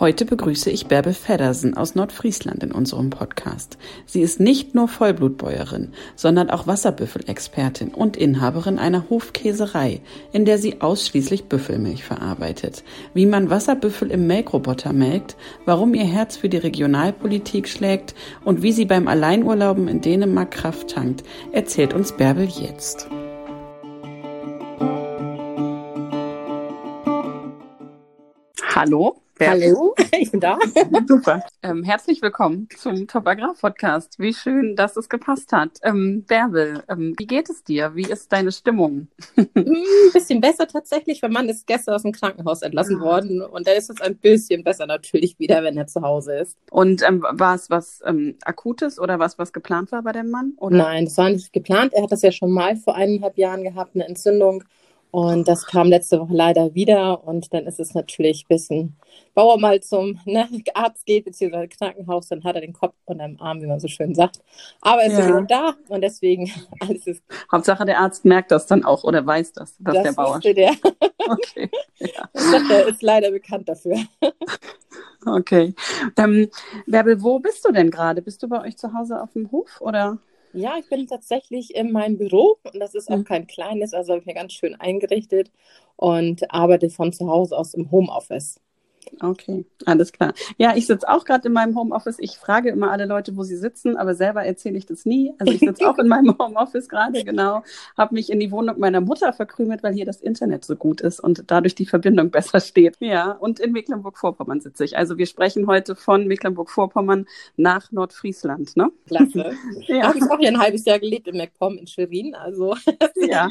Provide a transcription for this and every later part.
Heute begrüße ich Bärbel Feddersen aus Nordfriesland in unserem Podcast. Sie ist nicht nur Vollblutbäuerin, sondern auch Wasserbüffelexpertin und Inhaberin einer Hofkäserei, in der sie ausschließlich Büffelmilch verarbeitet. Wie man Wasserbüffel im Melkroboter melkt, warum ihr Herz für die Regionalpolitik schlägt und wie sie beim Alleinurlauben in Dänemark Kraft tankt, erzählt uns Bärbel jetzt. Hallo. Hallo, ich bin da. Super. Ähm, herzlich willkommen zum Top Agrar Podcast. Wie schön, dass es gepasst hat. Ähm, Bärbel, ähm, wie geht es dir? Wie ist deine Stimmung? Ein hm, bisschen besser tatsächlich. Mein Mann ist gestern aus dem Krankenhaus entlassen ah. worden und da ist es ein bisschen besser natürlich wieder, wenn er zu Hause ist. Und ähm, war es was ähm, Akutes oder was, was geplant war bei dem Mann? Oder? Nein, das war nicht geplant. Er hat das ja schon mal vor eineinhalb Jahren gehabt, eine Entzündung. Und das kam letzte Woche leider wieder und dann ist es natürlich ein bisschen, bevor er mal zum ne, Arzt geht, beziehungsweise Krankenhaus, dann hat er den Kopf und am Arm, wie man so schön sagt. Aber er ist ja. da und deswegen alles ist. Hauptsache der Arzt merkt das dann auch oder weiß das, dass das der Bauer. Der. okay. Ja. Der ist leider bekannt dafür. okay. Ähm, Bärbel, wo bist du denn gerade? Bist du bei euch zu Hause auf dem Hof oder? Ja, ich bin tatsächlich in meinem Büro und das ist auch mhm. kein kleines, also habe ich mir ganz schön eingerichtet und arbeite von zu Hause aus im Homeoffice. Okay, alles klar. Ja, ich sitze auch gerade in meinem Homeoffice. Ich frage immer alle Leute, wo sie sitzen, aber selber erzähle ich das nie. Also ich sitze auch in meinem Homeoffice gerade, genau. Habe mich in die Wohnung meiner Mutter verkrümelt, weil hier das Internet so gut ist und dadurch die Verbindung besser steht. Ja, und in Mecklenburg-Vorpommern sitze ich. Also wir sprechen heute von Mecklenburg-Vorpommern nach Nordfriesland, ne? Klasse. ja. Habe ich auch hier ein halbes Jahr gelebt in MacPom in Schwerin. Also ja.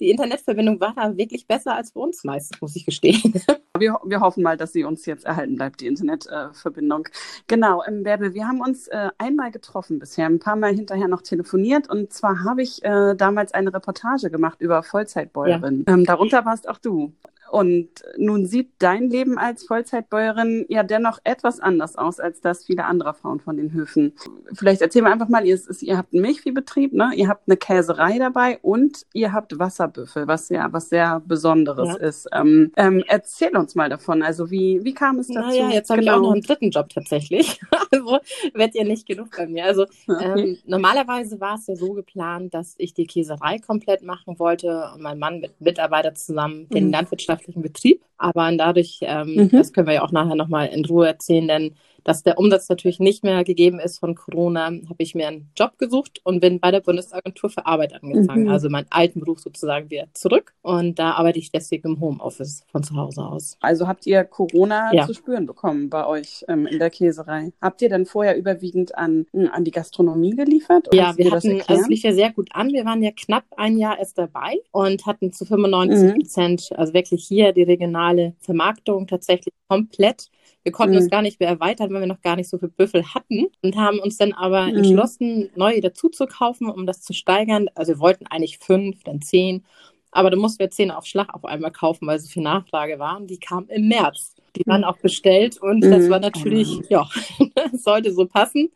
die Internetverbindung war da wirklich besser als bei uns meistens, muss ich gestehen. Wir, wir hoffen mal, dass sie uns jetzt erhalten bleibt, die Internetverbindung. Äh, genau, ähm, Bärbel, wir haben uns äh, einmal getroffen bisher, ein paar Mal hinterher noch telefoniert und zwar habe ich äh, damals eine Reportage gemacht über Vollzeitbäuerin. Ja. Ähm, darunter warst auch du. Und nun sieht dein Leben als Vollzeitbäuerin ja dennoch etwas anders aus als das vieler anderer Frauen von den Höfen. Vielleicht erzähl mal einfach mal, ihr, ihr habt einen Milchviehbetrieb, ne? ihr habt eine Käserei dabei und ihr habt Wasserbüffel, was ja was sehr Besonderes ja. ist. Ähm, ähm, erzähl uns mal davon. Also wie, wie kam es dazu? Naja, jetzt habe genau. ich auch noch einen dritten Job tatsächlich. also wird ja nicht genug bei mir. Also ähm, normalerweise war es ja so geplant, dass ich die Käserei komplett machen wollte und mein Mann mit Mitarbeiter zusammen den mhm. Landwirtschaft landwirtschaftlichen Betrieb. Aber dadurch, ähm, mhm. das können wir ja auch nachher nochmal in Ruhe erzählen, denn dass der Umsatz natürlich nicht mehr gegeben ist von Corona, habe ich mir einen Job gesucht und bin bei der Bundesagentur für Arbeit angefangen. Mhm. Also meinen alten Beruf sozusagen wieder zurück. Und da arbeite ich deswegen im Homeoffice von zu Hause aus. Also habt ihr Corona ja. zu spüren bekommen bei euch ähm, in der Käserei? Habt ihr dann vorher überwiegend an, an die Gastronomie geliefert? Ja, wir hatten, also es lief ja sehr gut an. Wir waren ja knapp ein Jahr erst dabei und hatten zu 95 Prozent, mhm. also wirklich hier die regionale Vermarktung tatsächlich komplett wir konnten mhm. das gar nicht mehr erweitern, weil wir noch gar nicht so viele Büffel hatten und haben uns dann aber mhm. entschlossen, neue dazu zu kaufen, um das zu steigern. Also wir wollten eigentlich fünf, dann zehn. Aber da mussten wir zehn auf Schlag auf einmal kaufen, weil so viel Nachfrage war. Und die kamen im März. Die waren auch bestellt und mhm. das war natürlich, oh ja, sollte so passen,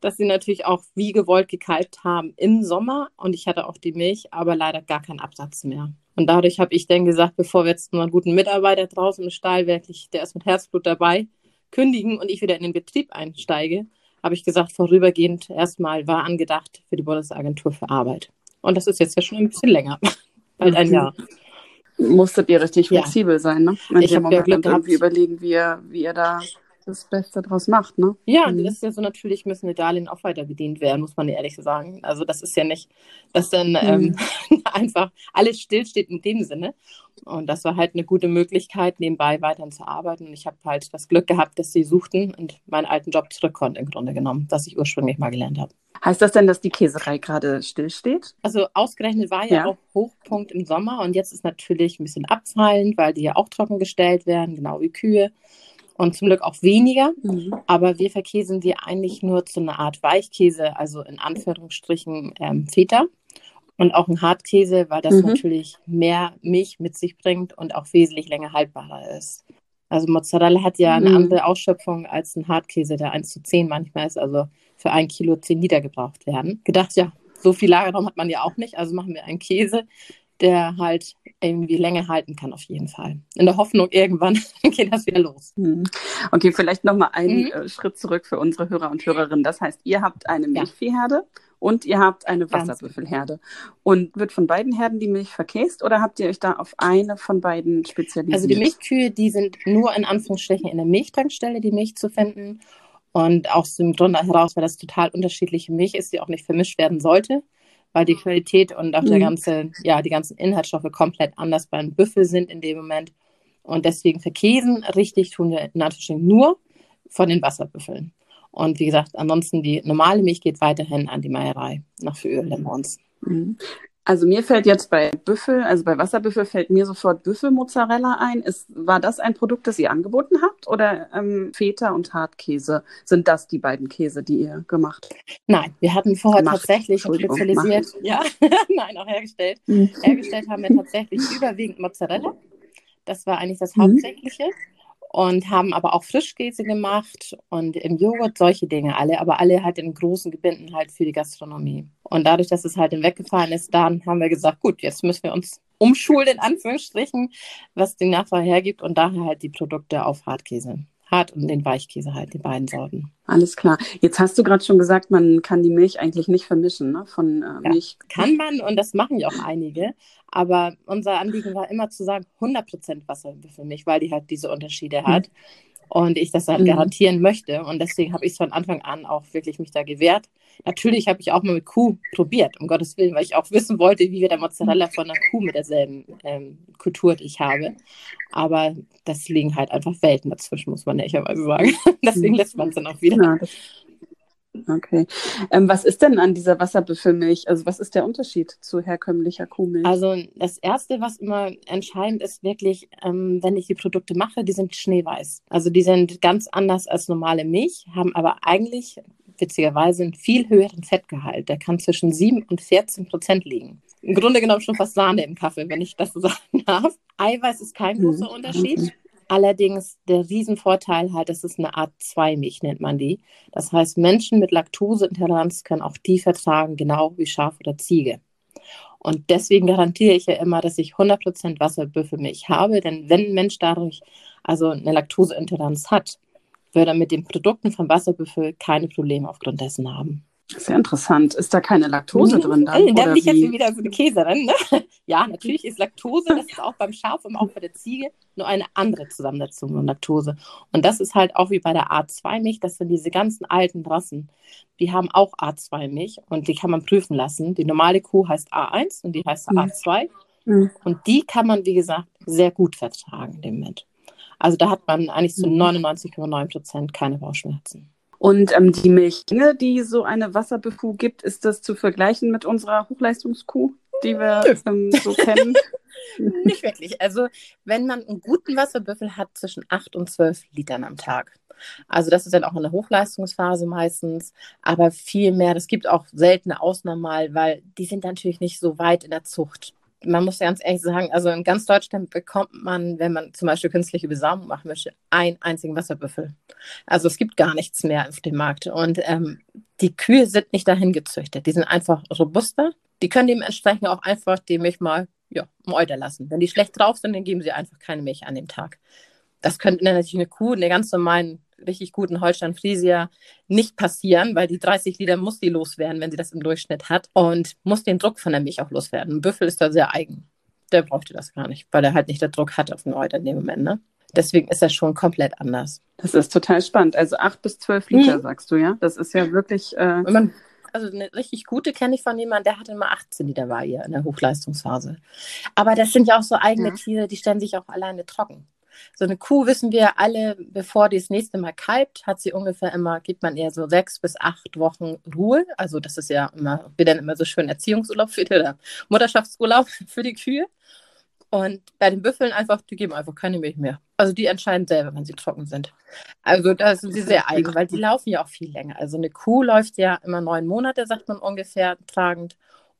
dass sie natürlich auch wie gewollt gekalbt haben im Sommer. Und ich hatte auch die Milch, aber leider gar keinen Absatz mehr. Und dadurch habe ich dann gesagt, bevor wir jetzt mal einen guten Mitarbeiter draußen im Stall wirklich, der ist mit Herzblut dabei, kündigen und ich wieder in den Betrieb einsteige, habe ich gesagt, vorübergehend erstmal war angedacht für die Bundesagentur für Arbeit. Und das ist jetzt ja schon ein bisschen länger, bald ein Jahr. Musstet ihr richtig flexibel ja. sein, ne? ich habe ja Glück gehabt. überlegen, wie ihr, wie ihr da das Beste draus macht, ne? Ja, mhm. das ist ja so, natürlich müssen die Darlehen auch weiter bedient werden, muss man ehrlich sagen. Also das ist ja nicht, dass dann mhm. ähm, einfach alles stillsteht in dem Sinne. Und das war halt eine gute Möglichkeit, nebenbei weiterhin zu arbeiten. Und ich habe halt das Glück gehabt, dass sie suchten und meinen alten Job zurück konnte im Grunde genommen, was ich ursprünglich mal gelernt habe. Heißt das denn, dass die Käserei gerade stillsteht? Also ausgerechnet war ja, ja, auch Hochpunkt im Sommer und jetzt ist natürlich ein bisschen abfallend, weil die ja auch trocken gestellt werden, genau wie Kühe. Und zum Glück auch weniger. Mhm. Aber wir verkäsen sie eigentlich nur zu einer Art Weichkäse, also in Anführungsstrichen ähm, Feta. Und auch ein Hartkäse, weil das mhm. natürlich mehr Milch mit sich bringt und auch wesentlich länger haltbarer ist. Also Mozzarella hat ja eine mhm. andere Ausschöpfung als ein Hartkäse, der 1 zu 10 manchmal ist, also für ein Kilo 10 Liter gebraucht werden. Gedacht, ja, so viel Lagerraum hat man ja auch nicht, also machen wir einen Käse, der halt irgendwie länger halten kann, auf jeden Fall. In der Hoffnung, irgendwann geht das wieder los. Mhm. Okay, vielleicht nochmal einen mhm. Äh, Schritt zurück für unsere Hörer und Hörerinnen. Das heißt, ihr habt eine Milchviehherde ja. und ihr habt eine Wasserbüffelherde. Und wird von beiden Herden die Milch verkäst oder habt ihr euch da auf eine von beiden spezialisiert? Also die Milchkühe, die sind nur in Anführungsstrichen in der Milchtankstelle, die Milch zu finden. Und aus dem Grund heraus, weil das total unterschiedliche Milch ist, die auch nicht vermischt werden sollte weil die Qualität und auch mhm. der ganze, ja, die ganzen Inhaltsstoffe komplett anders beim Büffel sind in dem Moment. Und deswegen verkäsen richtig tun wir Anführungsstrichen nur von den Wasserbüffeln. Und wie gesagt, ansonsten die normale Milch geht weiterhin an die Meierei nach für Öl-Lemons. Also mir fällt jetzt bei Büffel, also bei Wasserbüffel fällt mir sofort Büffelmozzarella ein. Ist, war das ein Produkt, das ihr angeboten habt oder ähm, Feta und Hartkäse? Sind das die beiden Käse, die ihr gemacht? Nein, wir hatten vorher macht. tatsächlich spezialisiert, ja, nein, auch hergestellt. Mhm. Hergestellt haben wir tatsächlich überwiegend Mozzarella. Das war eigentlich das mhm. Hauptsächliche. Mhm und haben aber auch Frischkäse gemacht und im Joghurt solche Dinge alle, aber alle halt in großen Gebinden halt für die Gastronomie. Und dadurch, dass es halt weggefallen ist, dann haben wir gesagt, gut, jetzt müssen wir uns umschulen, in Anführungsstrichen, was die Nachfrage hergibt und daher halt die Produkte auf Hartkäse. Hart und den Weichkäse halt, die beiden Sorten. Alles klar. Jetzt hast du gerade schon gesagt, man kann die Milch eigentlich nicht vermischen, ne? Von äh, ja, Milch. Kann man und das machen ja auch einige. Aber unser Anliegen war immer zu sagen, 100% Wasserbüffelmilch, weil die halt diese Unterschiede mhm. hat und ich das halt mhm. garantieren möchte. Und deswegen habe ich es von Anfang an auch wirklich mich da gewehrt. Natürlich habe ich auch mal mit Kuh probiert, um Gottes Willen, weil ich auch wissen wollte, wie wird der Mozzarella von einer Kuh mit derselben ähm, Kultur, die ich habe. Aber das liegen halt einfach Welten dazwischen, muss man ehrlicherweise sagen. deswegen mhm. lässt man es dann auch wieder. Ja, Okay. Ähm, was ist denn an dieser Wasserbüffelmilch? Also was ist der Unterschied zu herkömmlicher Kuhmilch? Also das Erste, was immer entscheidend ist, wirklich, ähm, wenn ich die Produkte mache, die sind schneeweiß. Also die sind ganz anders als normale Milch, haben aber eigentlich witzigerweise einen viel höheren Fettgehalt. Der kann zwischen 7 und 14 Prozent liegen. Im Grunde genommen schon fast Sahne im Kaffee, wenn ich das so sagen darf. Eiweiß ist kein großer mhm. Unterschied. Allerdings der Riesenvorteil halt, das ist eine Art 2-Milch, nennt man die. Das heißt, Menschen mit Laktoseintoleranz können auch die vertragen, genau wie Schaf oder Ziege. Und deswegen garantiere ich ja immer, dass ich 100% Wasserbüffelmilch habe, denn wenn ein Mensch dadurch also eine Laktoseintoleranz hat, würde er mit den Produkten vom Wasserbüffel keine Probleme aufgrund dessen haben. Sehr interessant. Ist da keine Laktose mhm. drin? Dann, da bin ich jetzt wieder so eine Käserin. Ne? Ja, natürlich ist Laktose, das ist auch beim Schaf und auch bei der Ziege, nur eine andere Zusammensetzung von Laktose. Und das ist halt auch wie bei der A2-Milch, das sind diese ganzen alten Rassen, die haben auch A2-Milch und die kann man prüfen lassen. Die normale Kuh heißt A1 und die heißt mhm. A2. Mhm. Und die kann man, wie gesagt, sehr gut vertragen, dem Moment. Also da hat man eigentlich zu 99,9 mhm. Prozent keine Bauchschmerzen. Und ähm, die Milchmenge, die so eine Wasserbüffel gibt, ist das zu vergleichen mit unserer Hochleistungskuh, die wir ähm, so kennen? Nicht wirklich. Also wenn man einen guten Wasserbüffel hat, zwischen 8 und 12 Litern am Tag. Also das ist dann auch in der Hochleistungsphase meistens, aber viel mehr. Es gibt auch seltene Ausnahmen mal, weil die sind natürlich nicht so weit in der Zucht man muss ganz ehrlich sagen, also in ganz Deutschland bekommt man, wenn man zum Beispiel künstliche Besamung machen möchte, einen einzigen Wasserbüffel. Also es gibt gar nichts mehr auf dem Markt. Und ähm, die Kühe sind nicht dahin gezüchtet. Die sind einfach robuster. Die können dementsprechend auch einfach die Milch mal ja, Euter lassen. Wenn die schlecht drauf sind, dann geben sie einfach keine Milch an dem Tag. Das könnte natürlich eine Kuh, eine ganz normalen richtig guten Holstein Friesia nicht passieren, weil die 30 Liter muss die loswerden, wenn sie das im Durchschnitt hat und muss den Druck von der Milch auch loswerden. Ein Büffel ist da sehr eigen. Der brauchte das gar nicht, weil er halt nicht den Druck hat auf den Euter in dem Moment. Ne? Deswegen ist das schon komplett anders. Das ist total spannend. Also 8 bis 12 Liter, mhm. sagst du, ja? Das ist ja wirklich. Äh... Also eine richtig gute kenne ich von jemandem, der hatte mal 18 Liter war hier in der Hochleistungsphase. Aber das sind ja auch so eigene ja. Tiere, die stellen sich auch alleine trocken. So eine Kuh wissen wir alle, bevor die das nächste Mal kalbt, hat sie ungefähr immer, gibt man eher so sechs bis acht Wochen Ruhe. Also das ist ja immer, wir dann immer so schön Erziehungsurlaub für die, oder Mutterschaftsurlaub für die Kühe. Und bei den Büffeln einfach, die geben einfach keine Milch mehr. Also die entscheiden selber, wenn sie trocken sind. Also da sind sie sehr eigen, weil die laufen ja auch viel länger. Also eine Kuh läuft ja immer neun Monate, sagt man ungefähr, tragend.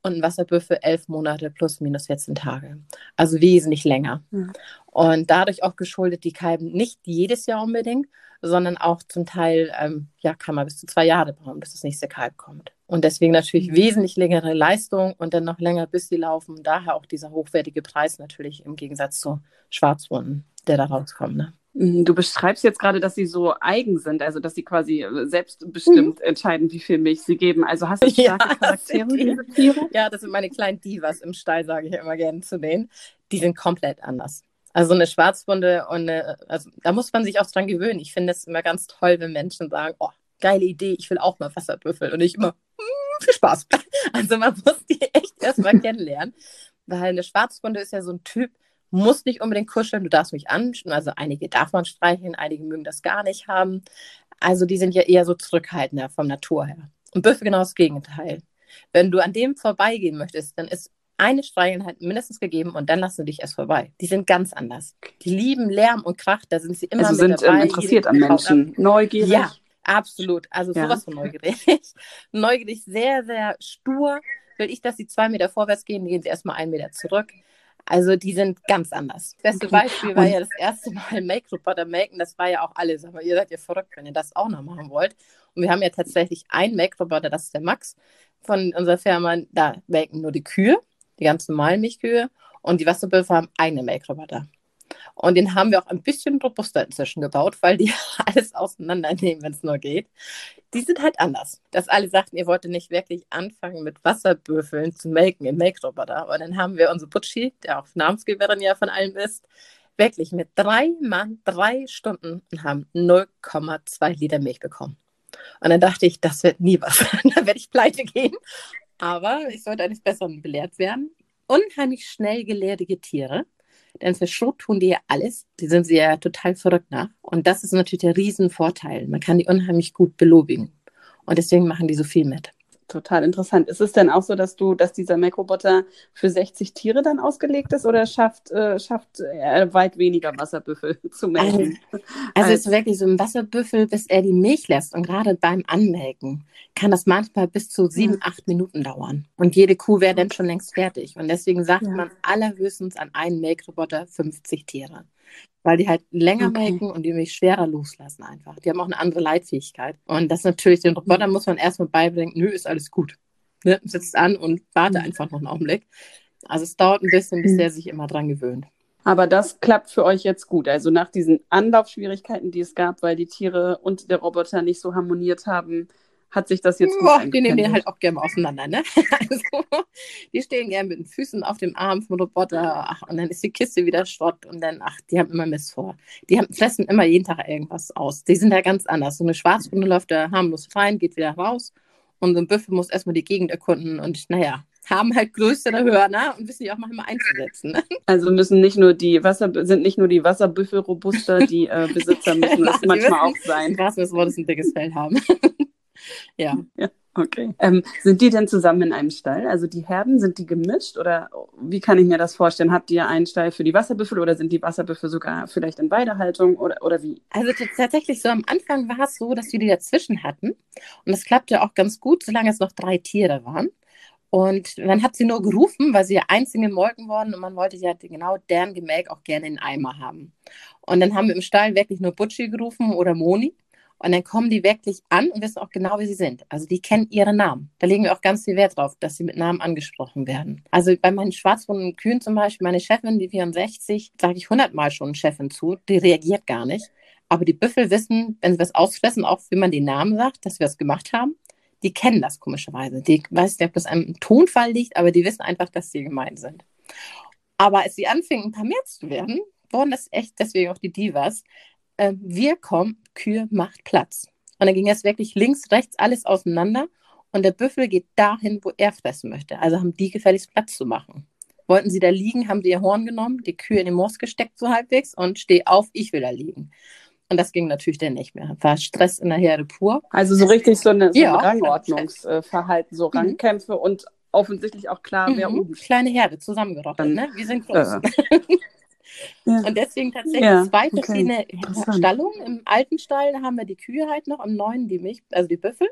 Und ein Wasserbüffel elf Monate plus minus 14 Tage. Also wesentlich länger. Mhm. Und dadurch auch geschuldet, die kalben nicht jedes Jahr unbedingt, sondern auch zum Teil, ähm, ja, kann man bis zu zwei Jahre brauchen, bis das nächste Kalb kommt. Und deswegen natürlich mhm. wesentlich längere Leistung und dann noch länger, bis sie laufen. Daher auch dieser hochwertige Preis natürlich im Gegensatz zu Schwarzwunden, der da rauskommt. Ne? Mhm, du beschreibst jetzt gerade, dass sie so eigen sind, also dass sie quasi äh, selbstbestimmt mhm. entscheiden, wie viel Milch sie geben. Also hast du starke ja, Charaktere, diese Tiere? Ja, das sind meine kleinen Divas im Stall, sage ich immer gerne zu denen. Die sind komplett anders. Also eine Schwarzwunde und eine, also da muss man sich auch dran gewöhnen. Ich finde es immer ganz toll, wenn Menschen sagen, oh, geile Idee, ich will auch mal Wasserbüffel. Und ich immer, mm, viel Spaß. Also man muss die echt erstmal kennenlernen. Weil eine Schwarzwunde ist ja so ein Typ, muss nicht unbedingt kuscheln, du darfst mich anschauen. Also einige darf man streicheln, einige mögen das gar nicht haben. Also die sind ja eher so zurückhaltender vom Natur her. Und Büffel genau das Gegenteil. Wenn du an dem vorbeigehen möchtest, dann ist eine Streicheleinheit mindestens gegeben und dann lassen sie dich erst vorbei. Die sind ganz anders. Die lieben Lärm und Krach, da sind sie immer also mit sind ähm, dabei. interessiert an Menschen, neugierig. Ja, absolut. Also ja. sowas von neugierig. neugierig, sehr, sehr stur. Will ich, dass sie zwei Meter vorwärts gehen, gehen sie erstmal einen Meter zurück. Also die sind ganz anders. Das beste Beispiel war ja das erste Mal Make-Roboter Maken. Das war ja auch alles. Aber ihr seid ja verrückt, wenn ihr das auch noch machen wollt. Und wir haben ja tatsächlich einen Make-Roboter, das ist der Max von unserer Firma. Da melken nur die Kühe die ganz normalen Milchkühe. Und die Wasserbüffel haben eigene Melkroboter. Und den haben wir auch ein bisschen robuster inzwischen gebaut, weil die alles auseinandernehmen, wenn es nur geht. Die sind halt anders. Dass alle sagten, ihr wolltet nicht wirklich anfangen mit Wasserbüffeln zu melken in Melkroboter. Und dann haben wir unsere Butchi, der auch Namensgeberin ja von allem ist, wirklich mit drei Mann, drei Stunden und haben 0,2 Liter Milch bekommen. Und dann dachte ich, das wird nie was. dann werde ich pleite gehen. Aber ich sollte eines Besseren belehrt werden. Unheimlich schnell gelehrige Tiere. Denn für Schrot tun die ja alles. Die sind sie ja total verrückt nach. Und das ist natürlich der Riesenvorteil. Man kann die unheimlich gut belobigen. Und deswegen machen die so viel mit total interessant. Ist es denn auch so, dass du, dass dieser Mac-Roboter für 60 Tiere dann ausgelegt ist oder schafft, äh, schafft er weit weniger Wasserbüffel zu melken? Also, also es ist wirklich so ein Wasserbüffel, bis er die Milch lässt. Und gerade beim Anmelken kann das manchmal bis zu sieben, ja. acht Minuten dauern. Und jede Kuh wäre dann schon längst fertig. Und deswegen sagt ja. man allerhöchstens an einen Make-Roboter 50 Tiere weil die halt länger okay. melken und die mich schwerer loslassen einfach. Die haben auch eine andere Leitfähigkeit. Und das natürlich, den Robotern muss man erstmal beibringen, nö, ist alles gut. Ne? Sitzt an und warte mhm. einfach noch einen Augenblick. Also es dauert ein bisschen, bis mhm. der sich immer dran gewöhnt. Aber das klappt für euch jetzt gut. Also nach diesen Anlaufschwierigkeiten, die es gab, weil die Tiere und der Roboter nicht so harmoniert haben, hat sich das jetzt Boah, Die nehmen den halt auch gerne auseinander, ne? Also, die stehen gerne mit den Füßen auf dem Arm vom Roboter, ach, und dann ist die Kiste wieder Schrott und dann, ach, die haben immer Mist vor. Die haben, fressen immer jeden Tag irgendwas aus. Die sind da ganz anders. So eine Schwarzhunde läuft da harmlos rein, geht wieder raus und so ein Büffel muss erstmal die Gegend erkunden und naja, haben halt größere Hörner und wissen die auch manchmal einzusetzen. Ne? Also müssen nicht nur die Wasser, sind nicht nur die Wasserbüffel robuster, die äh, Besitzer müssen das manchmal auch sein. Krass, das Wort ist ein dickes Fell haben. ja. ja. Okay. Ähm, sind die denn zusammen in einem Stall? Also die Herden, sind die gemischt oder wie kann ich mir das vorstellen? Habt ihr einen Stall für die Wasserbüffel oder sind die Wasserbüffel sogar vielleicht in Weidehaltung oder, oder wie? Also tatsächlich so am Anfang war es so, dass wir die dazwischen hatten und das klappte auch ganz gut, solange es noch drei Tiere waren. Und man hat sie nur gerufen, weil sie ja einzeln gemolken worden und man wollte ja genau deren Gemelk auch gerne in Eimer haben. Und dann haben wir im Stall wirklich nur Butchi gerufen oder Moni. Und dann kommen die wirklich an und wissen auch genau, wie sie sind. Also die kennen ihre Namen. Da legen wir auch ganz viel Wert drauf, dass sie mit Namen angesprochen werden. Also bei meinen schwarzrunden Kühen zum Beispiel, meine Chefin, die 64, sage ich hundertmal schon Chefin zu, die reagiert gar nicht. Aber die Büffel wissen, wenn sie was ausfressen, auch wie man den Namen sagt, dass wir es gemacht haben. Die kennen das komischerweise. Die weiß nicht, ob das am Tonfall liegt, aber die wissen einfach, dass sie gemein sind. Aber als sie anfingen, ein paar mehr zu werden, wurden das echt deswegen auch die Divas, äh, wir kommen, Kühe macht Platz. Und dann ging es wirklich links, rechts alles auseinander und der Büffel geht dahin, wo er fressen möchte. Also haben die gefälligst Platz zu machen. Wollten sie da liegen, haben sie ihr Horn genommen, die Kühe in den Moos gesteckt so halbwegs und steh auf, ich will da liegen. Und das ging natürlich dann nicht mehr. War Stress in der Herde pur. Also so richtig so, eine, so ja, ein Rangordnungsverhalten, so mhm. Rangkämpfe mhm. und offensichtlich auch klar, mhm. wer oben Kleine Herde zusammengerottet, ne? Wir sind groß. Äh. Ja. Und deswegen tatsächlich ja, zwei verschiedene okay. Stallungen. Im alten Stall haben wir die Kühe halt noch, im neuen die Milch, also die Büffel.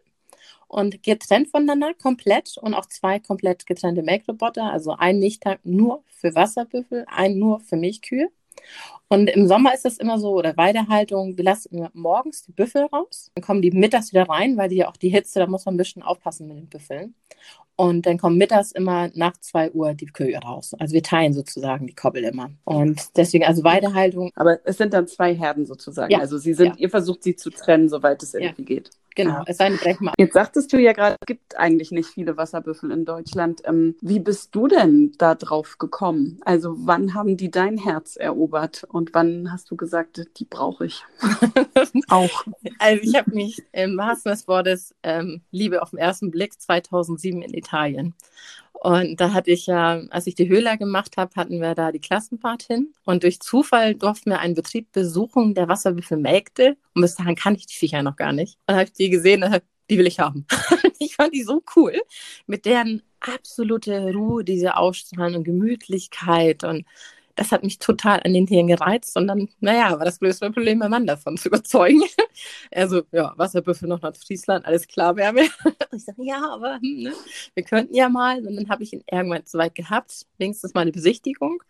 Und getrennt voneinander komplett und auch zwei komplett getrennte Melkroboter. Also ein Milchtag nur für Wasserbüffel, ein nur für Milchkühe. Und im Sommer ist das immer so, oder Weidehaltung, wir lassen morgens die Büffel raus, dann kommen die mittags wieder rein, weil die ja auch die Hitze, da muss man ein bisschen aufpassen mit den Büffeln. Und dann kommen mittags immer nach zwei Uhr die Kühe raus. Also wir teilen sozusagen die Koppel immer. Und deswegen, also Weidehaltung. Aber es sind dann zwei Herden sozusagen. Ja. Also sie sind, ja. ihr versucht sie zu trennen, soweit es irgendwie ja. geht. Genau, es sei denn, mal. Jetzt sagtest du ja gerade, es gibt eigentlich nicht viele Wasserbüffel in Deutschland. Ähm, wie bist du denn da drauf gekommen? Also wann haben die dein Herz erobert und wann hast du gesagt, die brauche ich auch? Also ich habe mich im wahrsten des Wortes ähm, Liebe auf den ersten Blick 2007 in Italien. Und da hatte ich ja, als ich die Höhler gemacht habe, hatten wir da die Klassenfahrt hin. Und durch Zufall durften wir einen Betrieb besuchen, der Wasserbüffel melkte. Und bis dahin kann ich die Viecher noch gar nicht. Und habe ich die gesehen die will ich haben. ich fand die so cool. Mit deren absolute Ruhe, diese Ausstrahlung und Gemütlichkeit und das hat mich total an den Tieren gereizt und dann, naja, war das größte Problem, mein Mann davon zu überzeugen. Also, ja, Wasserbüffel nach Nordfriesland, alles klar, Wärme. Ich sage, ja, aber hm, ne, wir könnten ja mal. Und dann habe ich ihn irgendwann soweit gehabt, wenigstens mal eine Besichtigung.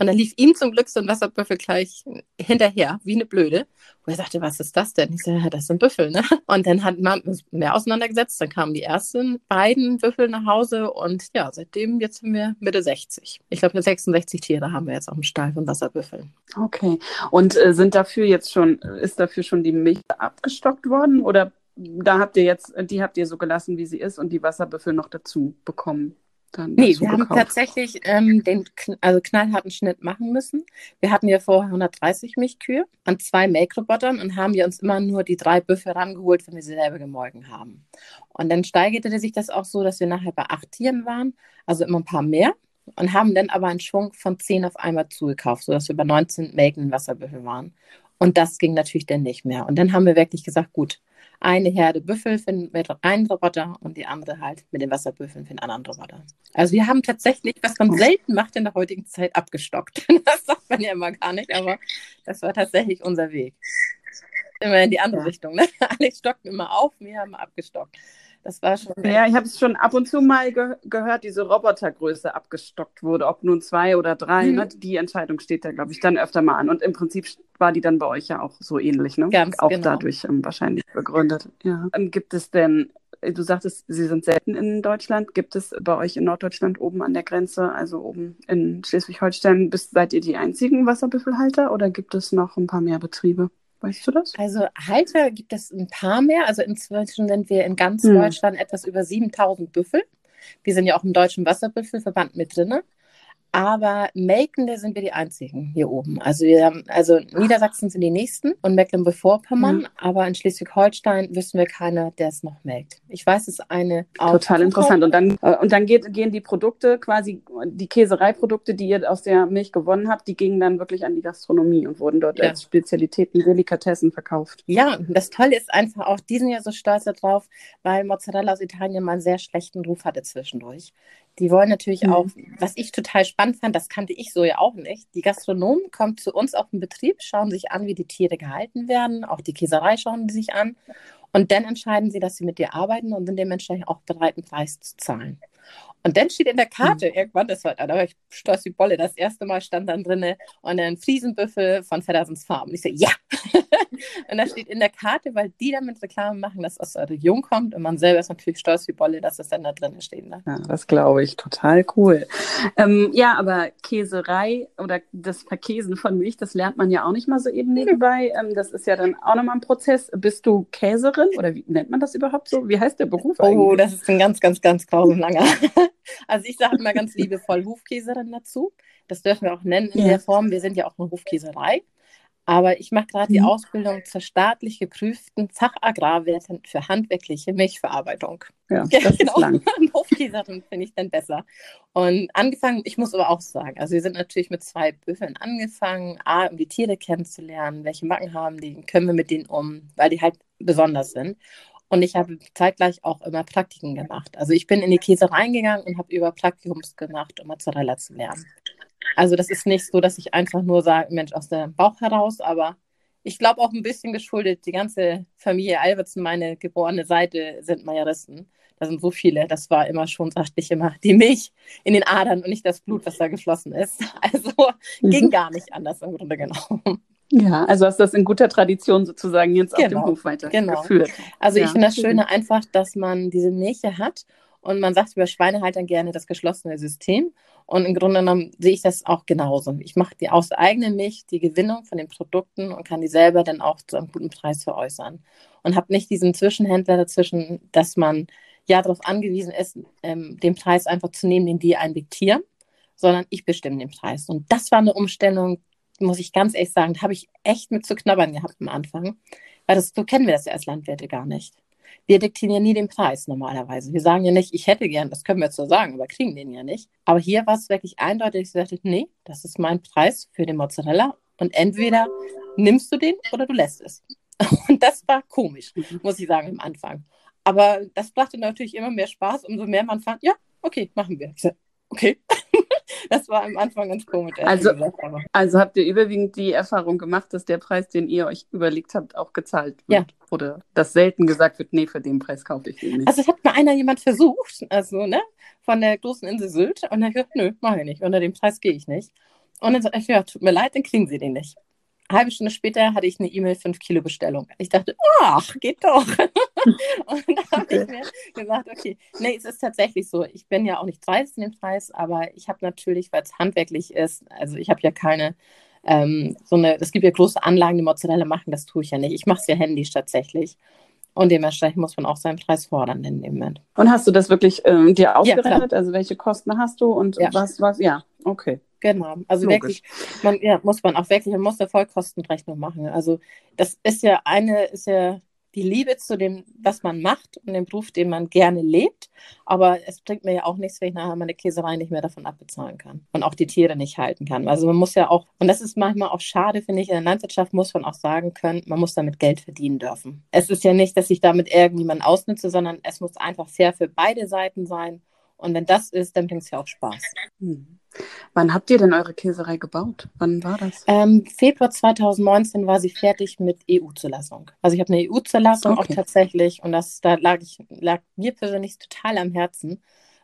Und dann lief ihm zum Glück so ein Wasserbüffel gleich hinterher, wie eine Blöde. Und er sagte, was ist das denn? Ich sagte, ja, das sind Büffel, ne? Und dann hat man mehr auseinandergesetzt. Dann kamen die ersten beiden Büffel nach Hause. Und ja, seitdem, jetzt sind wir Mitte 60. Ich glaube, 66 Tiere haben wir jetzt auf dem Stall von Wasserbüffeln. Okay. Und äh, sind dafür jetzt schon, ist dafür schon die Milch abgestockt worden? Oder da habt ihr jetzt, die habt ihr so gelassen, wie sie ist und die Wasserbüffel noch dazu bekommen? Dann Nee, wir haben tatsächlich ähm, den also knallharten Schnitt machen müssen. Wir hatten ja vorher 130 Milchkühe an zwei Make-Robotern und haben wir uns immer nur die drei Büffel rangeholt, wenn wir sie selber gemolken haben. Und dann steigerte sich das auch so, dass wir nachher bei acht Tieren waren, also immer ein paar mehr und haben dann aber einen Schwung von zehn auf einmal zugekauft, sodass wir bei 19 melkenden Wasserbüffel waren. Und das ging natürlich dann nicht mehr. Und dann haben wir wirklich gesagt, gut, eine Herde Büffel finden mit einem Roboter und die andere halt mit den Wasserbüffeln für den anderen Roboter. Also wir haben tatsächlich, was man selten macht in der heutigen Zeit, abgestockt. Das sagt man ja immer gar nicht, aber das war tatsächlich unser Weg. Immer in die andere ja. Richtung. Ne? Alle stocken immer auf, wir haben abgestockt. Das war schon. Ja, ich habe es schon ab und zu mal ge gehört, diese Robotergröße abgestockt wurde, ob nun zwei oder drei. Mhm. Ne? Die Entscheidung steht da, glaube ich, dann öfter mal an. Und im Prinzip war die dann bei euch ja auch so ähnlich, ne? Ganz auch genau. dadurch ähm, wahrscheinlich begründet. Ja. Ähm, gibt es denn Du sagtest, Sie sind selten in Deutschland. Gibt es bei euch in Norddeutschland oben an der Grenze, also oben in Schleswig-Holstein, seid ihr die einzigen Wasserbüffelhalter oder gibt es noch ein paar mehr Betriebe? Weißt du das? Also Halter gibt es ein paar mehr. Also inzwischen sind wir in ganz hm. Deutschland etwas über 7000 Büffel. Wir sind ja auch im Deutschen Wasserbüffelverband mit drin. Aber Melkende sind wir die einzigen hier oben. Also wir haben, also Niedersachsen sind die nächsten und Mecklenburg-Vorpommern, ja. aber in Schleswig-Holstein wissen wir keiner, der es noch melkt. Ich weiß, es ist eine Total interessant. Und dann, äh, und dann geht, gehen die Produkte quasi, die Käsereiprodukte, die ihr aus der Milch gewonnen habt, die gingen dann wirklich an die Gastronomie und wurden dort ja. als Spezialitäten, Delikatessen verkauft. Ja, das Tolle ist einfach auch, die sind ja so stolz darauf, weil Mozzarella aus Italien mal einen sehr schlechten Ruf hatte zwischendurch. Die wollen natürlich mhm. auch, was ich total spannend fand, das kannte ich so ja auch nicht. Die Gastronomen kommen zu uns auf den Betrieb, schauen sich an, wie die Tiere gehalten werden, auch die Käserei schauen die sich an. Und dann entscheiden sie, dass sie mit dir arbeiten und sind dementsprechend auch bereit, einen Preis zu zahlen. Und dann steht in der Karte mhm. irgendwann, das war, da war ich stolz wie Bolle, das erste Mal stand dann drin und ein Friesenbüffel von Feddersens Farm. Und ich so, ja! und da steht in der Karte, weil die damit Reklame machen, dass aus der Region kommt und man selber ist natürlich stolz wie Bolle, dass das dann da drin steht. Ne? Ja, das glaube ich, total cool. Ähm, ja, aber Käserei oder das Verkäsen von Milch, das lernt man ja auch nicht mal so eben nebenbei. Ähm, das ist ja dann auch nochmal ein Prozess. Bist du Käserin oder wie nennt man das überhaupt so? Wie heißt der Beruf oh, eigentlich? Oh, das ist ein ganz, ganz, ganz grausenlanger. Also ich sage immer ganz liebevoll Hufkäserin dazu. Das dürfen wir auch nennen in ja. der Form. Wir sind ja auch eine Hufkäserei. Aber ich mache gerade mhm. die Ausbildung zur staatlich geprüften Fachagrarwirtin für handwerkliche Milchverarbeitung. Ja, das genau. ist lang. Hofkäserin finde ich dann besser. Und angefangen, ich muss aber auch sagen, also wir sind natürlich mit zwei Büffeln angefangen, A, um die Tiere kennenzulernen, welche Macken haben die, können wir mit denen um, weil die halt besonders sind. Und ich habe zeitgleich auch immer Praktiken gemacht. Also ich bin in die Käse reingegangen und habe über Praktikums gemacht, um Mozzarella zu lernen. Also das ist nicht so, dass ich einfach nur sage, Mensch, aus dem Bauch heraus, aber ich glaube auch ein bisschen geschuldet, die ganze Familie Albertsen, meine geborene Seite, sind Majoristen. Da sind so viele, das war immer schon, sagte ich immer, die Milch in den Adern und nicht das Blut, was da geflossen ist. Also mhm. ging gar nicht anders im Grunde genommen. Ja, also hast du das in guter Tradition sozusagen jetzt genau, auf dem genau, Hof weitergeführt. Genau. Also ja. ich finde das Schöne einfach, dass man diese Milch hat und man sagt über Schweinehaltern gerne das geschlossene System. Und im Grunde genommen sehe ich das auch genauso. Ich mache die aus eigener Milch die Gewinnung von den Produkten und kann die selber dann auch zu einem guten Preis veräußern. Und habe nicht diesen Zwischenhändler dazwischen, dass man ja darauf angewiesen ist, ähm, den Preis einfach zu nehmen, den die einen diktieren, sondern ich bestimme den Preis. Und das war eine Umstellung, muss ich ganz ehrlich sagen, da habe ich echt mit zu knabbern gehabt am Anfang. Weil das, so kennen wir das ja als Landwirte gar nicht. Wir diktieren ja nie den Preis normalerweise. Wir sagen ja nicht, ich hätte gern, das können wir zwar sagen, aber kriegen den ja nicht. Aber hier war es wirklich eindeutig, ich sagte, nee, das ist mein Preis für den Mozzarella und entweder nimmst du den oder du lässt es. Und das war komisch, mhm. muss ich sagen, am Anfang. Aber das brachte natürlich immer mehr Spaß, umso mehr man fand, ja, okay, machen wir. Sag, okay. Das war am Anfang ganz komisch. Also, also habt ihr überwiegend die Erfahrung gemacht, dass der Preis, den ihr euch überlegt habt, auch gezahlt wird? Ja. Oder dass selten gesagt wird, nee, für den Preis kaufe ich den nicht. Also es hat mal einer jemand versucht, also ne, von der großen Insel Sylt, und er hat gesagt, nö, mache ich nicht, unter dem Preis gehe ich nicht. Und dann sagte ich, ja, tut mir leid, dann kriegen Sie den nicht. Halbe Stunde später hatte ich eine E-Mail 5 Kilo Bestellung. Ich dachte, ach, geht doch. und da habe ich mir gesagt, okay, nee, es ist tatsächlich so. Ich bin ja auch nicht dreist in den Preis, aber ich habe natürlich, weil es handwerklich ist, also ich habe ja keine ähm, so eine, es gibt ja große Anlagen, die Mozzarella machen, das tue ich ja nicht. Ich mache es ja händisch tatsächlich. Und dementsprechend muss man auch seinen Preis fordern in dem Moment. Und hast du das wirklich ähm, dir ausgerechnet? Ja, also welche Kosten hast du und ja. was, was, ja, okay. Genau, also Logisch. wirklich, man, ja, muss man auch wirklich, man muss eine Vollkostenrechnung machen. Also das ist ja eine, ist ja die Liebe zu dem, was man macht und dem Beruf, den man gerne lebt. Aber es bringt mir ja auch nichts, wenn ich nachher meine Käserei nicht mehr davon abbezahlen kann und auch die Tiere nicht halten kann. Also man muss ja auch, und das ist manchmal auch schade, finde ich, in der Landwirtschaft muss man auch sagen können, man muss damit Geld verdienen dürfen. Es ist ja nicht, dass ich damit irgendjemanden ausnütze, sondern es muss einfach fair für beide Seiten sein. Und wenn das ist, dann bringt es ja auch Spaß. Hm. Wann habt ihr denn eure Käserei gebaut? Wann war das? Ähm, Februar 2019 war sie fertig mit EU-Zulassung. Also ich habe eine EU-Zulassung okay. auch tatsächlich und das da lag, ich, lag mir persönlich total am Herzen,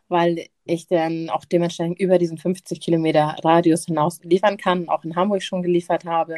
weil ich dann auch dementsprechend über diesen 50 Kilometer Radius hinaus liefern kann, auch in Hamburg schon geliefert habe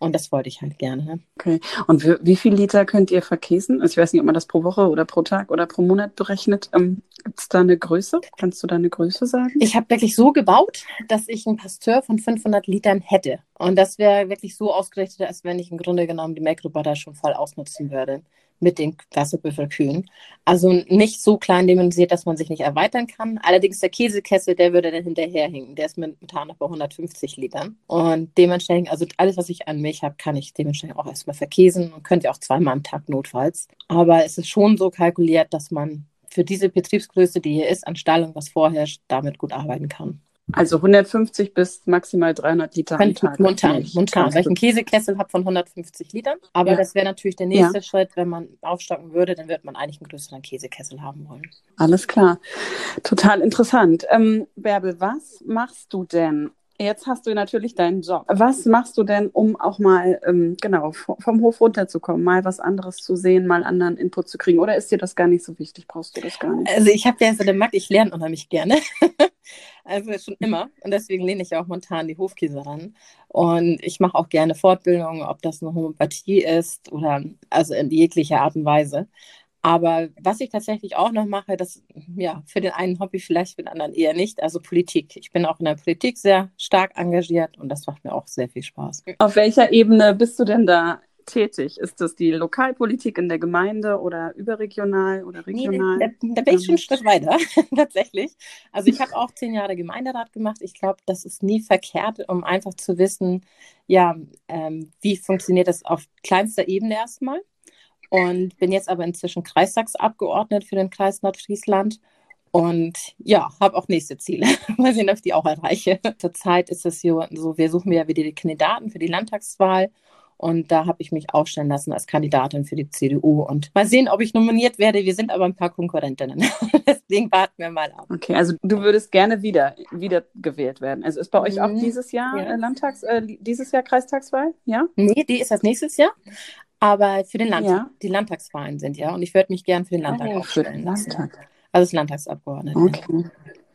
und das wollte ich halt gerne. Ne? Okay. Und wie, wie viel Liter könnt ihr verkäsen? Also ich weiß nicht, ob man das pro Woche oder pro Tag oder pro Monat berechnet. Ähm, Gibt es da eine Größe? Kannst du da eine Größe sagen? Ich habe wirklich so gebaut, dass ich einen Pasteur von 500 Litern hätte. Und das wäre wirklich so ausgerichtet, als wenn ich im Grunde genommen die Melkroboter schon voll ausnutzen würde mit den Wasserbüffelkühen. Also nicht so klein dimensioniert, dass man sich nicht erweitern kann. Allerdings der Käsekessel, der würde dann hinterherhinken. Der ist momentan noch bei 150 Litern. Und dementsprechend, also alles, was ich an Milch habe, kann ich dementsprechend auch erstmal verkäsen und könnte auch zweimal am Tag notfalls. Aber es ist schon so kalkuliert, dass man für diese Betriebsgröße, die hier ist, an Stallung, was vorherrscht, damit gut arbeiten kann. Also 150 bis maximal 300 Liter am Tag. Montan, montan. Weil ich einen Käsekessel habe von 150 Litern. Aber ja. das wäre natürlich der nächste ja. Schritt, wenn man aufstocken würde, dann wird man eigentlich einen größeren Käsekessel haben wollen. Alles klar. Total interessant. Ähm, Bärbel, was machst du denn Jetzt hast du natürlich deinen Job. Was machst du denn, um auch mal ähm, genau vom Hof runterzukommen, mal was anderes zu sehen, mal anderen Input zu kriegen? Oder ist dir das gar nicht so wichtig? Brauchst du das gar nicht? Also ich habe ja so den Mack, ich lerne unheimlich gerne. also schon immer. Und deswegen lehne ich auch momentan die Hofkäse ran. Und ich mache auch gerne Fortbildungen, ob das eine Homöopathie ist oder also in jeglicher Art und Weise. Aber was ich tatsächlich auch noch mache, das ja für den einen Hobby vielleicht, für den anderen eher nicht, also Politik. Ich bin auch in der Politik sehr stark engagiert und das macht mir auch sehr viel Spaß. Auf welcher Ebene bist du denn da tätig? Ist das die Lokalpolitik in der Gemeinde oder überregional oder regional? Nee, da, da bin ich schon einen Schritt weiter, tatsächlich. Also ich habe auch zehn Jahre Gemeinderat gemacht. Ich glaube, das ist nie verkehrt, um einfach zu wissen, ja, ähm, wie funktioniert das auf kleinster Ebene erstmal und bin jetzt aber inzwischen Kreistagsabgeordnet für den Kreis Nordfriesland. Und ja, habe auch nächste Ziele. Mal sehen, ob ich die auch erreiche. Zurzeit ist es so, wir suchen ja wieder die Kandidaten für die Landtagswahl. Und da habe ich mich aufstellen lassen als Kandidatin für die CDU. Und mal sehen, ob ich nominiert werde. Wir sind aber ein paar Konkurrentinnen. Deswegen warten wir mal ab. Okay, also du würdest gerne wieder, wieder gewählt werden. Also ist bei euch auch mhm. dieses Jahr ja. Äh, Landtags, äh, dieses Jahr Kreistagswahl? Ja? Nee, die ist das nächstes Jahr. Aber für den Landtag, ja. die Landtagswahlen sind ja. Und ich würde mich gern für den Landtag oh, aufstellen. Den Landtag. Also das Landtagsabgeordnete. Okay.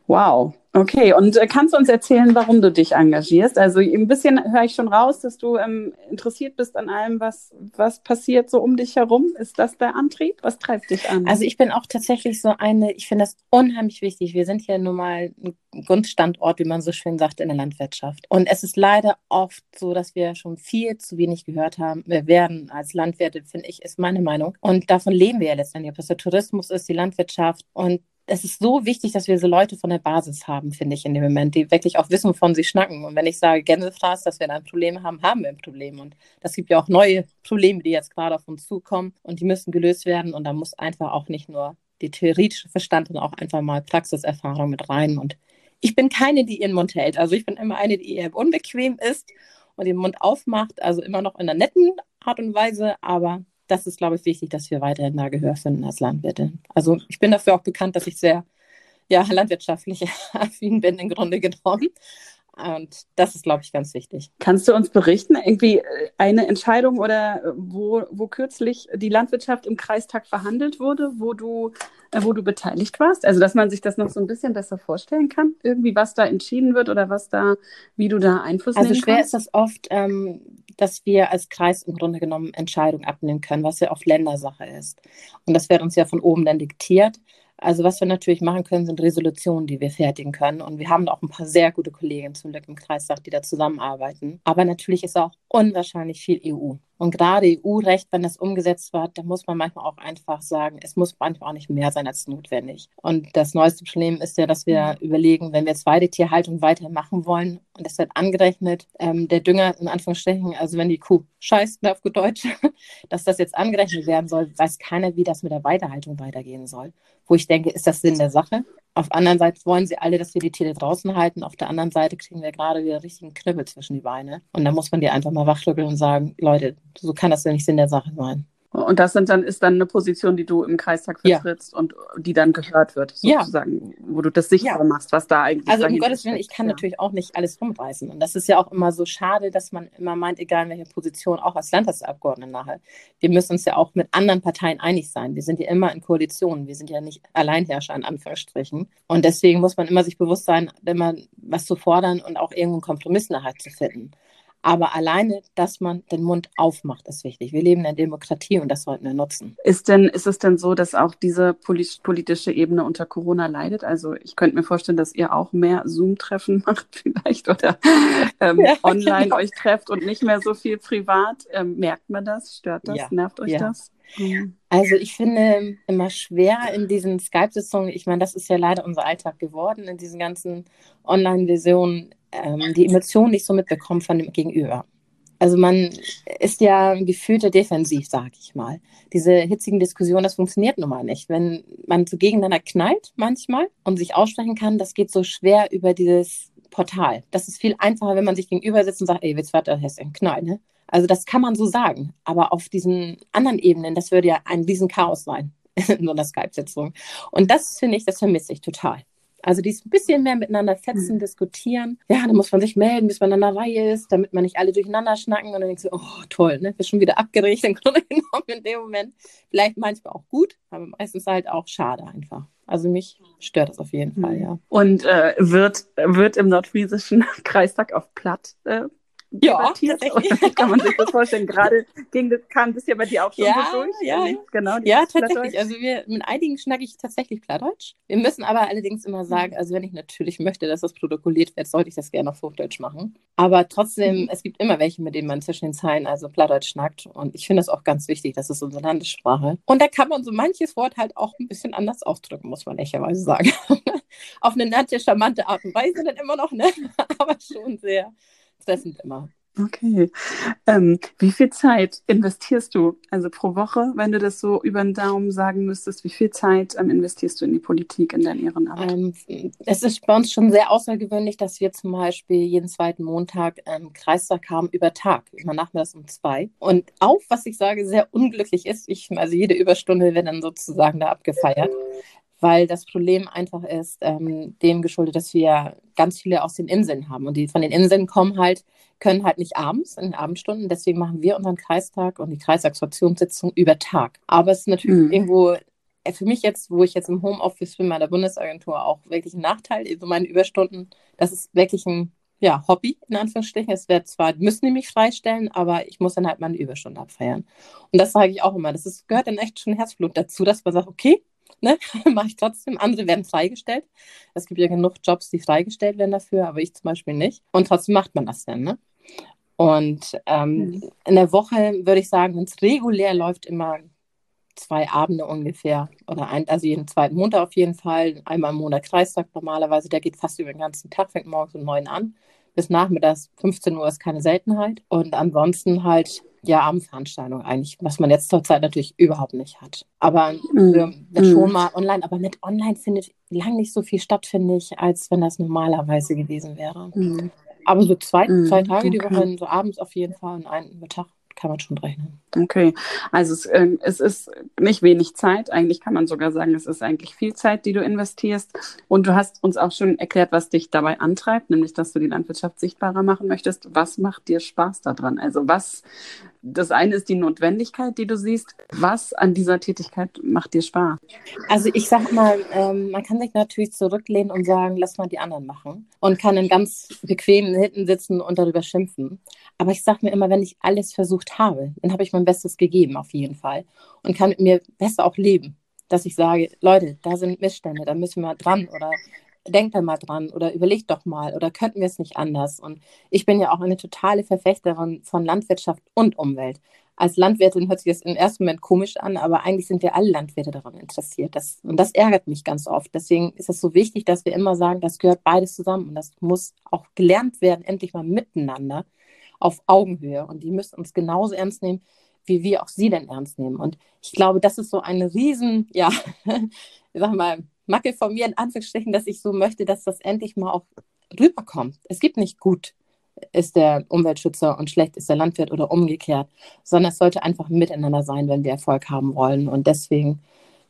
Wow. Okay, und äh, kannst du uns erzählen, warum du dich engagierst? Also ein bisschen höre ich schon raus, dass du ähm, interessiert bist an allem, was, was passiert so um dich herum. Ist das der Antrieb? Was treibt dich an? Also ich bin auch tatsächlich so eine, ich finde das unheimlich wichtig. Wir sind hier nun mal ein Grundstandort, wie man so schön sagt, in der Landwirtschaft. Und es ist leider oft so, dass wir schon viel zu wenig gehört haben. Wir werden als Landwirte, finde ich, ist meine Meinung. Und davon leben wir ja letztendlich, ob das der Tourismus ist, die Landwirtschaft. Und es ist so wichtig, dass wir so Leute von der Basis haben, finde ich in dem Moment, die wirklich auch wissen, wovon sie schnacken. Und wenn ich sage Gänsefraß, dass wir da ein Problem haben, haben wir ein Problem. Und das gibt ja auch neue Probleme, die jetzt gerade auf uns zukommen und die müssen gelöst werden. Und da muss einfach auch nicht nur die theoretische Verstand, sondern auch einfach mal Praxiserfahrung mit rein. Und ich bin keine, die ihren Mund hält. Also ich bin immer eine, die eher unbequem ist und den Mund aufmacht. Also immer noch in einer netten Art und Weise, aber das ist, glaube ich, wichtig, dass wir weiterhin da Gehör finden als Landwirte. Also ich bin dafür auch bekannt, dass ich sehr ja, landwirtschaftlich affin bin, im Grunde genommen. Und das ist, glaube ich, ganz wichtig. Kannst du uns berichten, irgendwie äh, eine Entscheidung oder äh, wo, wo kürzlich die Landwirtschaft im Kreistag verhandelt wurde, wo du, äh, wo du beteiligt warst? Also, dass man sich das noch so ein bisschen besser vorstellen kann, irgendwie, was da entschieden wird oder was da, wie du da Einfluss also nehmen kannst? Also, schwer ist das oft, ähm, dass wir als Kreis im Grunde genommen Entscheidungen abnehmen können, was ja oft Ländersache ist. Und das wird uns ja von oben dann diktiert. Also was wir natürlich machen können, sind Resolutionen, die wir fertigen können. Und wir haben auch ein paar sehr gute Kollegen zum Glück im Kreistag, die da zusammenarbeiten. Aber natürlich ist auch unwahrscheinlich viel EU. Und gerade EU-Recht, wenn das umgesetzt wird, da muss man manchmal auch einfach sagen, es muss manchmal auch nicht mehr sein als notwendig. Und das neueste Problem ist ja, dass wir mhm. überlegen, wenn wir jetzt Weidetierhaltung weitermachen wollen und das wird angerechnet, ähm, der Dünger in Anführungsstrichen, also wenn die Kuh scheißt, ne, auf gut Deutsch, dass das jetzt angerechnet werden soll, weiß keiner, wie das mit der Weiterhaltung weitergehen soll. Wo ich denke, ist das Sinn der Sache? Auf der anderen Seite wollen sie alle, dass wir die Tiere draußen halten. Auf der anderen Seite kriegen wir gerade wieder richtigen Knüppel zwischen die Beine. Und da muss man die einfach mal wachrütteln und sagen, Leute, so kann das ja nicht Sinn der Sache sein. Und das sind dann, ist dann eine Position, die du im Kreistag vertrittst ja. und die dann gehört wird, sozusagen, ja. wo du das sichtbar ja. machst, was da eigentlich Also um Gottes Willen, ich kann natürlich auch nicht alles rumreißen. Und das ist ja auch immer so schade, dass man immer meint, egal in welcher Position, auch als Landtagsabgeordnete nachher. Wir müssen uns ja auch mit anderen Parteien einig sein. Wir sind ja immer in Koalitionen. Wir sind ja nicht Alleinherrscher in Anführungsstrichen. Und deswegen muss man immer sich bewusst sein, wenn man was zu fordern und auch irgendwo einen Kompromiss nachher zu finden. Aber alleine, dass man den Mund aufmacht, ist wichtig. Wir leben in einer Demokratie und das sollten wir nutzen. Ist, denn, ist es denn so, dass auch diese politische Ebene unter Corona leidet? Also ich könnte mir vorstellen, dass ihr auch mehr Zoom-Treffen macht vielleicht oder ähm, ja, online genau. euch trefft und nicht mehr so viel privat. Ähm, merkt man das? Stört das? Ja, Nervt euch ja. das? Mhm. Also ich finde immer schwer in diesen Skype-Sitzungen, ich meine, das ist ja leider unser Alltag geworden, in diesen ganzen Online-Versionen ähm, die Emotionen nicht so mitbekommen von dem Gegenüber. Also man ist ja gefühlter defensiv, sage ich mal. Diese hitzigen Diskussionen, das funktioniert nun mal nicht. Wenn man so gegeneinander knallt manchmal und sich aussprechen kann, das geht so schwer über dieses Portal. Das ist viel einfacher, wenn man sich gegenüber sitzt und sagt, ey, jetzt wird das ein Knall, ne? Also das kann man so sagen. Aber auf diesen anderen Ebenen, das würde ja ein Riesenchaos sein in so einer Skype-Sitzung. Und das finde ich, das vermisse ich total. Also die ist ein bisschen mehr miteinander fetzen, mhm. diskutieren. Ja, dann muss man sich melden, bis man an der Reihe ist, damit man nicht alle durcheinander schnacken. Und dann denkst du, oh toll, ne? Bist schon wieder abgeregt im Grunde genommen in dem Moment. Vielleicht manchmal auch gut, aber meistens halt auch schade einfach. Also mich stört das auf jeden Fall, ja. Und äh, wird, wird im nordfriesischen Kreistag auf Platt äh, ja, kann man sich das vorstellen. Gerade ging das, kam das ja bei dir auch schon ja, so durch. Ja, genau, ja tatsächlich. Also wir, mit einigen schnacke ich tatsächlich Plattdeutsch. Wir müssen aber allerdings immer mhm. sagen, also wenn ich natürlich möchte, dass das protokolliert wird, sollte ich das gerne auf Hochdeutsch machen. Aber trotzdem, mhm. es gibt immer welche, mit denen man zwischen den Zeilen also Plattdeutsch schnackt. Und ich finde das auch ganz wichtig, das ist unsere Landessprache. Und da kann man so manches Wort halt auch ein bisschen anders ausdrücken, muss man ehrlicherweise sagen. auf eine nette, charmante Art und Weise dann immer noch, ne? aber schon sehr treffend immer. Okay. Ähm, wie viel Zeit investierst du, also pro Woche, wenn du das so über den Daumen sagen müsstest, wie viel Zeit ähm, investierst du in die Politik, in dein Ehrenamt? Ähm, es ist bei uns schon sehr außergewöhnlich, dass wir zum Beispiel jeden zweiten Montag ähm, Kreistag haben über Tag, immer nachmittags um zwei. Und auch, was ich sage, sehr unglücklich ist, ich, also jede Überstunde wird dann sozusagen da abgefeiert weil das Problem einfach ist, ähm, dem geschuldet, dass wir ganz viele aus den Inseln haben. Und die von den Inseln kommen halt, können halt nicht abends, in den Abendstunden. Deswegen machen wir unseren Kreistag und die Kreistagsfraktionssitzung über Tag. Aber es ist natürlich mhm. irgendwo äh, für mich jetzt, wo ich jetzt im Homeoffice bin bei der Bundesagentur, auch wirklich ein Nachteil. Also meine Überstunden, das ist wirklich ein ja, Hobby, in Anführungsstrichen. Es wird zwar, müssen die mich freistellen, aber ich muss dann halt meine Überstunden abfeiern. Und das sage ich auch immer. Das ist, gehört dann echt schon Herzblut dazu, dass man sagt, okay, ne, mache ich trotzdem. Andere werden freigestellt. Es gibt ja genug Jobs, die freigestellt werden dafür, aber ich zum Beispiel nicht. Und trotzdem macht man das dann. Ne? Und ähm, mhm. in der Woche würde ich sagen, wenn es regulär läuft, immer zwei Abende ungefähr. Oder ein, also jeden zweiten Montag auf jeden Fall. Einmal im Monat Kreistag normalerweise. Der geht fast über den ganzen Tag, fängt morgens um neun an. Bis nachmittags 15 Uhr ist keine Seltenheit. Und ansonsten halt ja, Abendveranstaltung eigentlich, was man jetzt zurzeit natürlich überhaupt nicht hat. Aber mhm. äh, schon mal online, aber mit online findet lang nicht so viel statt, finde ich, als wenn das normalerweise gewesen wäre. Mhm. Aber so zwei, mhm. zwei Tage okay. die Woche, so abends auf jeden Fall und einen Mittag kann man schon rechnen. Okay, also es, äh, es, ist nicht wenig Zeit, eigentlich kann man sogar sagen, es ist eigentlich viel Zeit, die du investierst. Und du hast uns auch schon erklärt, was dich dabei antreibt, nämlich dass du die Landwirtschaft sichtbarer machen möchtest. Was macht dir Spaß daran? Also was, das eine ist die Notwendigkeit, die du siehst. Was an dieser Tätigkeit macht dir Spaß? Also ich sag mal, ähm, man kann sich natürlich zurücklehnen und sagen, lass mal die anderen machen und kann dann ganz bequem hinten sitzen und darüber schimpfen. Aber ich sage mir immer, wenn ich alles versucht habe, dann habe ich mein Bestes gegeben, auf jeden Fall. Und kann mit mir besser auch leben. Dass ich sage, Leute, da sind Missstände, da müssen wir dran oder denkt da mal dran oder überlegt doch mal oder könnten wir es nicht anders. Und ich bin ja auch eine totale Verfechterin von Landwirtschaft und Umwelt. Als Landwirtin hört sich das im ersten Moment komisch an, aber eigentlich sind wir alle Landwirte daran interessiert. Das, und das ärgert mich ganz oft. Deswegen ist es so wichtig, dass wir immer sagen, das gehört beides zusammen und das muss auch gelernt werden, endlich mal miteinander auf Augenhöhe. Und die müssen uns genauso ernst nehmen, wie wir auch sie denn ernst nehmen. Und ich glaube, das ist so eine riesen, ja, ich sag mal, Macke von mir in Anführungsstrichen, dass ich so möchte, dass das endlich mal auch rüberkommt. Es gibt nicht gut ist der Umweltschützer und schlecht ist der Landwirt oder umgekehrt, sondern es sollte einfach miteinander sein, wenn wir Erfolg haben wollen. Und deswegen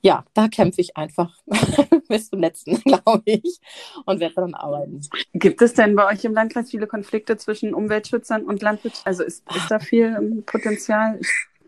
ja, da kämpfe ich einfach bis zum letzten, glaube ich, und werde daran arbeiten. Gibt es denn bei euch im Landkreis viele Konflikte zwischen Umweltschützern und Landwirten? Also ist, ist da viel Potenzial?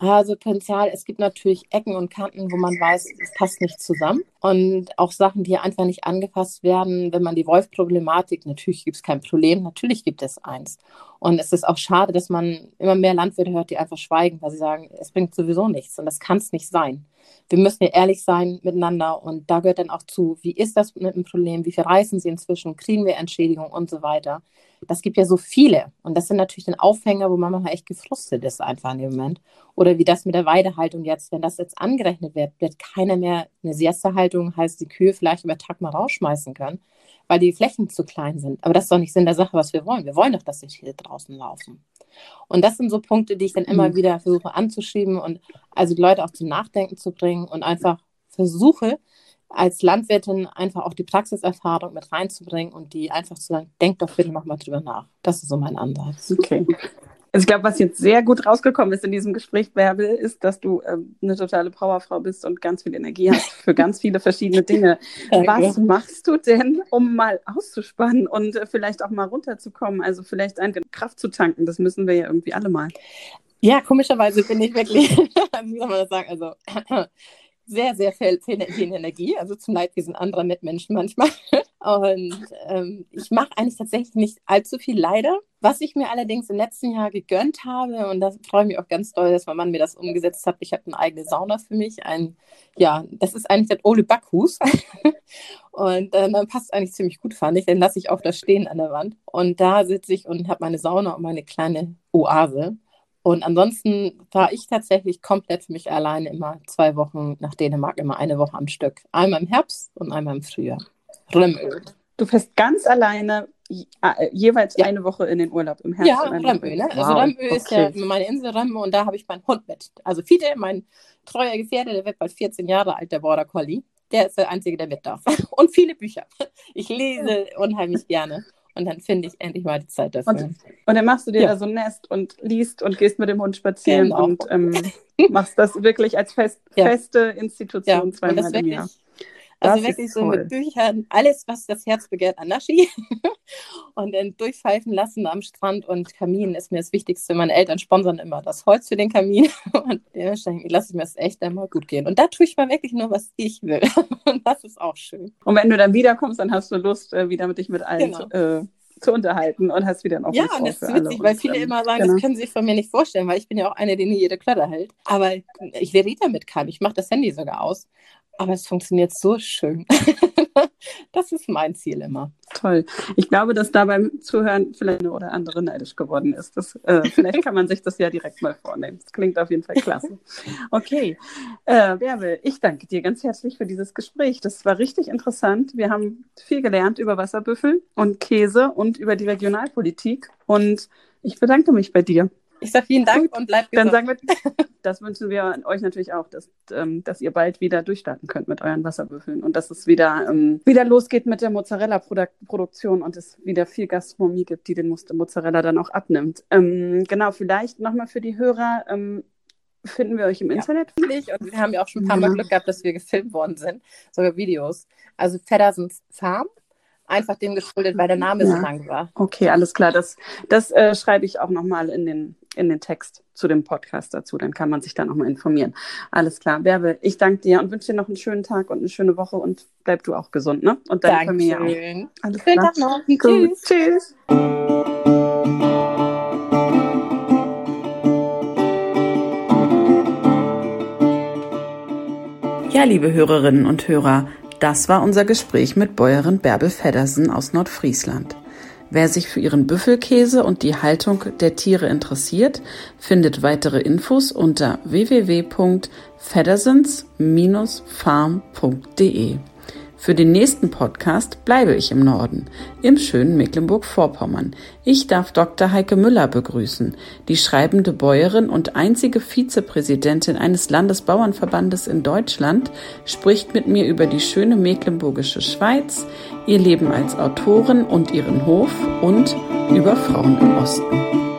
Also Potenzial, es gibt natürlich Ecken und Kanten, wo man weiß, es passt nicht zusammen. Und auch Sachen, die einfach nicht angepasst werden, wenn man die Wolf-Problematik, natürlich gibt es kein Problem, natürlich gibt es eins. Und es ist auch schade, dass man immer mehr Landwirte hört, die einfach schweigen, weil sie sagen, es bringt sowieso nichts und das kann es nicht sein wir müssen ja ehrlich sein miteinander und da gehört dann auch zu, wie ist das mit dem Problem, wie viel reißen sie inzwischen, kriegen wir Entschädigung und so weiter. Das gibt ja so viele und das sind natürlich dann Aufhänger, wo man manchmal echt gefrustet ist einfach in dem Moment. Oder wie das mit der Weidehaltung jetzt, wenn das jetzt angerechnet wird, wird keiner mehr eine Siesta-Haltung, heißt die Kühe vielleicht über Tag mal rausschmeißen können, weil die Flächen zu klein sind. Aber das ist doch nicht Sinn der Sache, was wir wollen. Wir wollen doch, dass die Tiere draußen laufen. Und das sind so Punkte, die ich dann immer mhm. wieder versuche anzuschieben und also die Leute auch zum Nachdenken zu bringen und einfach versuche, als Landwirtin einfach auch die Praxiserfahrung mit reinzubringen und die einfach zu sagen, denk doch bitte nochmal drüber nach. Das ist so mein Ansatz. Okay. Also ich glaube, was jetzt sehr gut rausgekommen ist in diesem Gespräch, Bärbel, ist, dass du ähm, eine totale Powerfrau bist und ganz viel Energie hast für ganz viele verschiedene Dinge. was machst du denn, um mal auszuspannen und äh, vielleicht auch mal runterzukommen? Also vielleicht eine Kraft zu tanken, das müssen wir ja irgendwie alle mal. Ja, komischerweise bin ich wirklich, wie soll man das sagen, also sehr, sehr viel, viel, Energie, also zum Leidwesen anderer Mitmenschen manchmal. Und ähm, ich mache eigentlich tatsächlich nicht allzu viel leider. Was ich mir allerdings im letzten Jahr gegönnt habe, und da freue ich mich auch ganz doll, dass mein Mann mir das umgesetzt hat, ich habe eine eigene Sauna für mich. Ein, ja, das ist eigentlich das Ole Backhus. und äh, dann passt eigentlich ziemlich gut, fand ich. Den lasse ich auch da stehen an der Wand. Und da sitze ich und habe meine Sauna und meine kleine Oase. Und ansonsten fahre ich tatsächlich komplett für mich alleine immer zwei Wochen nach Dänemark, immer eine Woche am Stück. Einmal im Herbst und einmal im Frühjahr. Rimmel. Du fährst ganz alleine äh, jeweils ja. eine Woche in den Urlaub im Herbst. Ja, Römö, ne? Also wow. Also Römö okay. ist ja meine Insel Römö und da habe ich meinen Hund mit. Also Fide, mein treuer Gefährte, der wird bald 14 Jahre alt, der Border Collie. Der ist der Einzige, der mit darf. Und viele Bücher. Ich lese unheimlich gerne. Und dann finde ich endlich mal die Zeit dafür. Und, und dann machst du dir ja. da so ein Nest und liest und gehst mit dem Hund spazieren genau. und ähm, machst das wirklich als fest, ja. feste Institution zweimal im Jahr. Also das wirklich so mit Büchern, alles, was das Herz begehrt, an Naschi. und dann durchpfeifen lassen am Strand und Kamin ist mir das Wichtigste. Meine Eltern sponsern immer das Holz für den Kamin und dementsprechend lasse ich mir das echt einmal gut gehen. Und da tue ich mal wirklich nur, was ich will. und das ist auch schön. Und wenn du dann wiederkommst, dann hast du Lust, äh, wieder mit dich mit allen genau. äh, zu unterhalten und hast wieder ein offenes Ja, und das ist witzig, weil viele immer sagen, genau. das können sie sich von mir nicht vorstellen, weil ich bin ja auch eine, die nie jede Klötter hält. Aber ich wer damit kann. Ich mache das Handy sogar aus. Aber es funktioniert so schön. das ist mein Ziel immer. Toll. Ich glaube, dass da beim Zuhören vielleicht eine oder andere neidisch geworden ist. Das, äh, vielleicht kann man sich das ja direkt mal vornehmen. Das klingt auf jeden Fall klasse. Okay. Äh, Bärbel, ich danke dir ganz herzlich für dieses Gespräch. Das war richtig interessant. Wir haben viel gelernt über Wasserbüffel und Käse und über die Regionalpolitik. Und ich bedanke mich bei dir. Ich sage vielen Dank und bleibt gesund. Dann sagen wir, das wünschen wir euch natürlich auch, dass, ähm, dass ihr bald wieder durchstarten könnt mit euren Wasserbüffeln und dass es wieder, ähm, wieder losgeht mit der Mozzarella-Produktion und es wieder viel Gastronomie gibt, die den Mozzarella dann auch abnimmt. Ähm, genau, vielleicht nochmal für die Hörer, ähm, finden wir euch im Internet? Ja, und wir haben ja auch schon ein paar Mal Glück gehabt, dass wir gefilmt worden sind, sogar Videos. Also Feddersens Farm einfach dem geschuldet, weil der Name ja. so lang war. Okay, alles klar. Das, das äh, schreibe ich auch nochmal in den, in den Text zu dem Podcast dazu. Dann kann man sich da nochmal informieren. Alles klar. Bärbe, ich danke dir und wünsche dir noch einen schönen Tag und eine schöne Woche und bleib du auch gesund, ne? Und deine Dankeschön. Familie auch. Alles Schönen klar. Tag noch. Gut. Tschüss. Tschüss. Ja, liebe Hörerinnen und Hörer, das war unser Gespräch mit Bäuerin Bärbel Feddersen aus Nordfriesland. Wer sich für ihren Büffelkäse und die Haltung der Tiere interessiert, findet weitere Infos unter www.feddersens-farm.de. Für den nächsten Podcast bleibe ich im Norden, im schönen Mecklenburg-Vorpommern. Ich darf Dr. Heike Müller begrüßen, die schreibende Bäuerin und einzige Vizepräsidentin eines Landesbauernverbandes in Deutschland, spricht mit mir über die schöne mecklenburgische Schweiz, ihr Leben als Autorin und ihren Hof und über Frauen im Osten.